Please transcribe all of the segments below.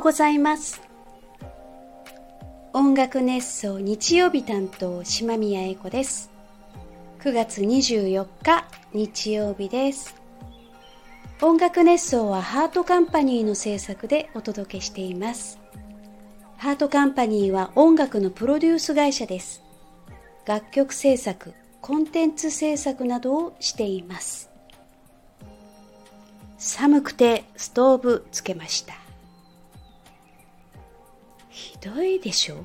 うございます。音楽熱奏日曜日担当島宮英子です。9月24日日曜日です。音楽熱奏はハートカンパニーの制作でお届けしています。ハートカンパニーは音楽のプロデュース会社です。楽曲制作コンテンツ制作などをしています。寒くてストーブつけました。ひどいでしょ？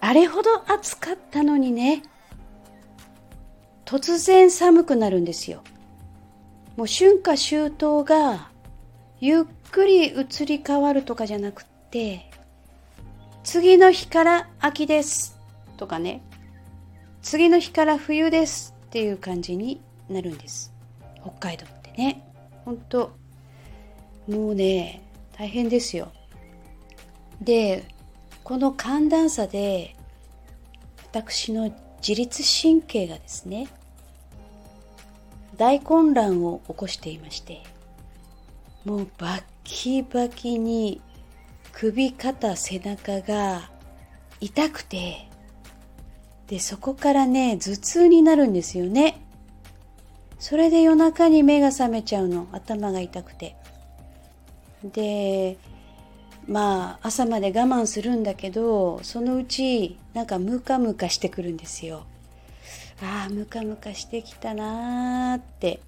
あれほど暑かったのにね。突然寒くなるんですよ。もう春夏秋冬がゆっくり移り変わるとかじゃなくって次の日から秋ですとかね。次の日から冬ですっていう感じになるんです。北海道ってね。ほんともうね大変ですよ。でこの寒暖差で私の自律神経がですね大混乱を起こしていましてもうバッキバキに首肩背中が痛くてでそこからね頭痛になるんですよね。それで夜中に目が覚めちゃうの頭が痛くて。でまあ朝まで我慢するんだけどそのうちなんかムカムカしてくるんですよ。ああムカムカしてきたなーって。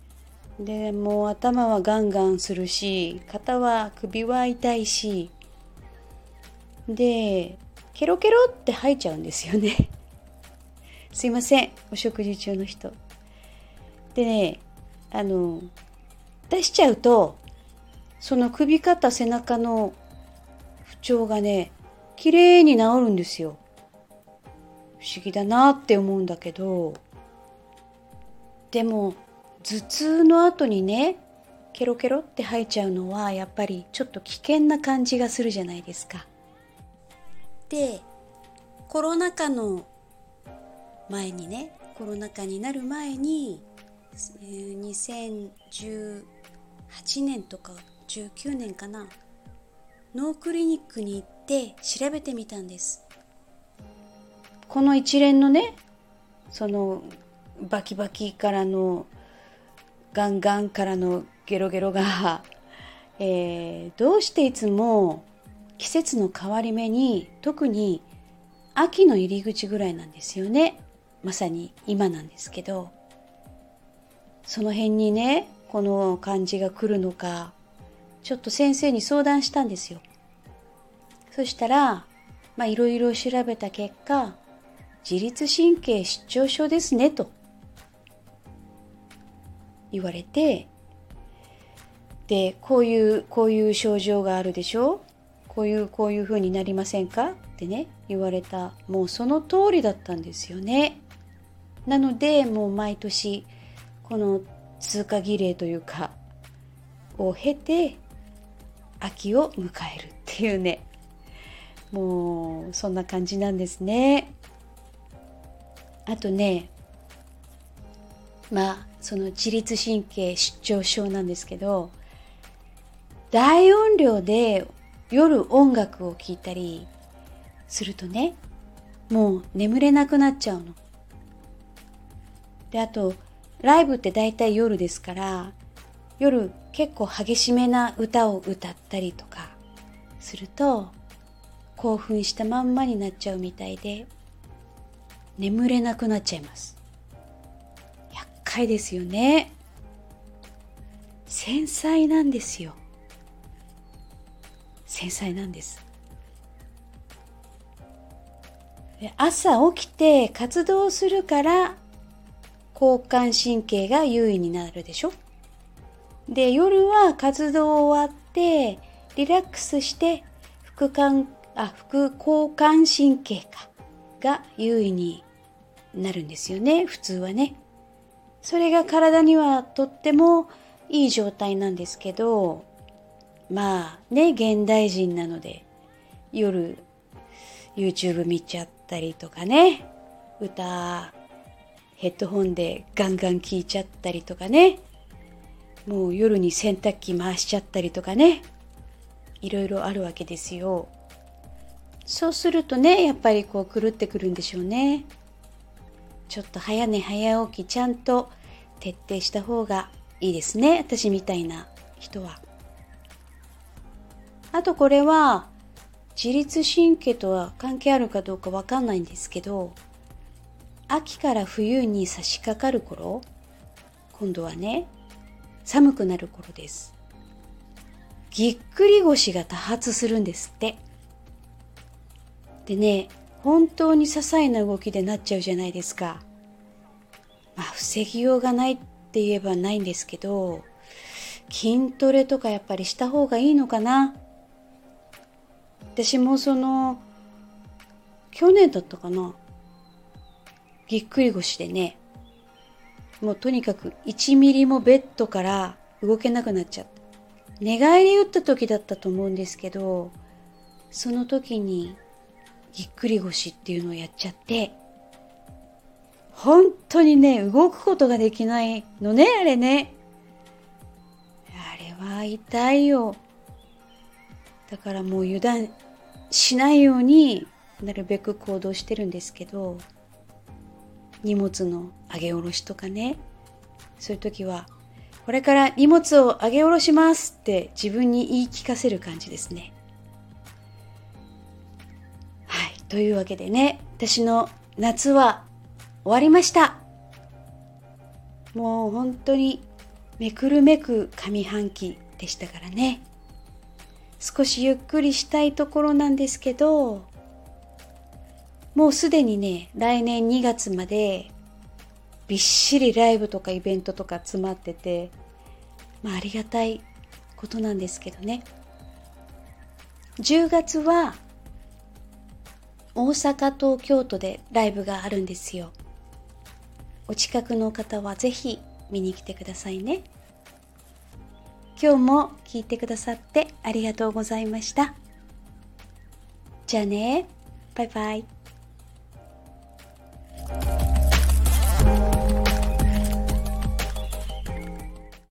でもう頭はガンガンするし肩は首は痛いし。でケロケロって吐いちゃうんですよね。すいませんお食事中の人。でねあの出しちゃうとその首肩背中の不調がね綺麗に治るんですよ不思議だなって思うんだけどでも頭痛の後にねケロケロって吐いちゃうのはやっぱりちょっと危険な感じがするじゃないですか。でコロナ禍の前にねコロナ禍になる前に2018年とか19年かな脳クリニックに行って調べてみたんです。この一連のねそのバキバキからのガンガンからのゲロゲロが、えー、どうしていつも季節の変わり目に特に秋の入り口ぐらいなんですよね。まさに今なんですけど。その辺にねこの感じが来るのかちょっと先生に相談したんですよ。そしたらまあいろいろ調べた結果自律神経失調症ですねと言われてでこういうこういう症状があるでしょ？こういうこういう風になりませんか？ってね言われた。もうその通りだったんですよね。なのでもう毎年この通過儀礼というかを経て秋を迎えるっていうね。もうそんな感じなんですねあとねまあその自律神経失調症なんですけど大音量で夜音楽を聴いたりするとねもう眠れなくなっちゃうの。であとライブって大体夜ですから夜結構激しめな歌を歌ったりとかすると興奮したまんまになっちゃうみたいで眠れなくなっちゃいます。厄介ですよね。繊細なんですよ。繊細なんです。朝起きて活動するから交感神経が優位になるでしょ。で夜は活動終わってリラックスして副感あ副交感神経か。が優位になるんですよね。普通はね。それが体にはとってもいい状態なんですけどまあね現代人なので夜 YouTube 見ちゃったりとかね。歌ヘッドホンでガンガン聴いちゃったりとかね。もう夜に洗濯機回しちゃったりとかね。いろいろあるわけですよ。そうするとねやっぱりこう狂ってくるんでしょうね。ちょっと早寝早起きちゃんと徹底した方がいいですね。私みたいな人は。あとこれは自律神経とは関係あるかどうかわかんないんですけど秋から冬に差し掛かる頃今度はね寒くなる頃です。ぎっくり腰が多発するんですって。でね本当に些細な動きでなっちゃうじゃないですか。まあ防ぎようがないって言えばないんですけど筋トレとかやっぱりした方がいいのかな。私もその去年だったかな。ぎっくり腰でねもうとにかく1ミリもベッドから動けなくなっちゃった。寝返り打った時だったと思うんですけどその時にぎっくり腰っていうのをやっちゃって本当にね動くことができないのねあれね。あれは痛いよ。だからもう油断しないようになるべく行動してるんですけど荷物の上げ下ろしとかね。そういう時はこれから荷物を上げ下ろしますって自分に言い聞かせる感じですね。というわけでね私の夏は終わりました。もう本当にめくるめく上半期でしたからね。少しゆっくりしたいところなんですけどもうすでにね来年2月までびっしりライブとかイベントとか詰まっててまあありがたいことなんですけどね。10月は大阪と京都でライブがあるんですよ。お近くの方はぜひ見に来てくださいね。今日も聞いてくださってありがとうございました。じゃあね。バイバイ。